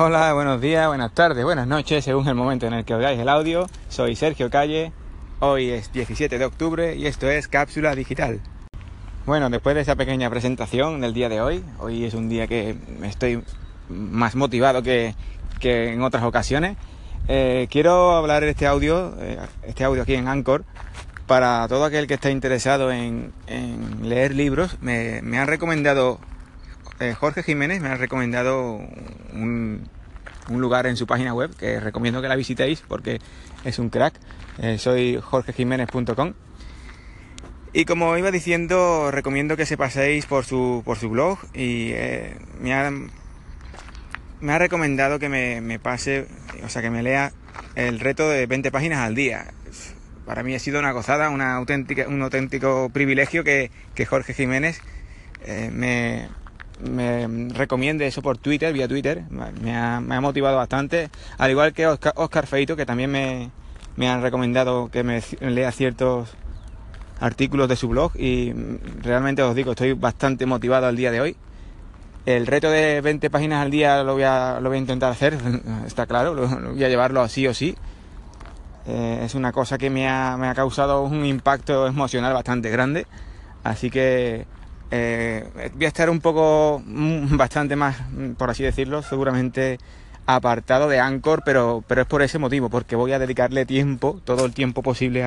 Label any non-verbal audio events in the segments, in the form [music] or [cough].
Hola, buenos días, buenas tardes, buenas noches, según el momento en el que oigáis el audio. Soy Sergio Calle, hoy es 17 de octubre y esto es Cápsula Digital. Bueno, después de esa pequeña presentación del día de hoy, hoy es un día que estoy más motivado que, en otras ocasiones. Eh, quiero hablar este audio, eh, este audio aquí en Anchor, para todo aquel que esté interesado en, leer libros. Me, me han recomendado eh, Jorge Jiménez me ha recomendado un, lugar en su página web que recomiendo que la visitéis porque es un crack. Eh, soy jorgejiménez.com. Y como iba diciendo, recomiendo que se paséis por su, por su blog y eh, me, ha, me ha recomendado que me, pase, o sea, que me lea el reto de 20 páginas al día. Para mí ha sido una gozada, una auténtica, un auténtico privilegio que, Jorge Jiménez me, me recomiende eso por Twitter, vía Twitter, me ha, motivado bastante, al igual que Oscar, Feito, que también me, han recomendado que me lea ciertos artículos de su blog y realmente os digo, estoy bastante motivado al día de hoy. El reto de 20 páginas al día lo voy a, lo voy a intentar hacer, [laughs] está claro, voy a llevarlo así o sí. Eh, es una cosa que me ha, me ha causado un impacto emocional bastante grande, así que eh, voy a estar un poco, mm, [laughs] bastante más, mm, por así decirlo, seguramente apartado de Anchor, pero, pero es por ese motivo, porque voy a dedicarle tiempo, todo el tiempo posible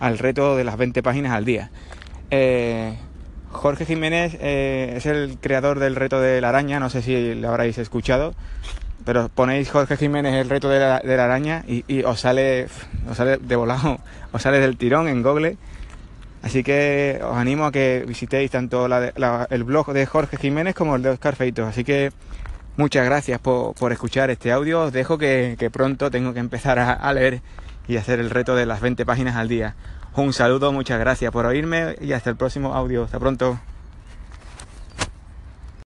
al reto de las 20 páginas al día. Eh, Jorge Jiménez eh, es el creador del reto de la araña, no sé si lo habréis escuchado, pero ponéis Jorge Jiménez el reto de la, araña y, os sale os sale de volado, [laughs] os sale del tirón en Google Así que os animo a que visitéis tanto el blog de Jorge Jiménez como el de Oscar Feito. Así que muchas gracias por, escuchar este audio. Os dejo que, pronto tengo que empezar a, leer y hacer el reto de las 20 páginas al día. Un saludo, muchas gracias por oírme y hasta el próximo audio. Hasta pronto.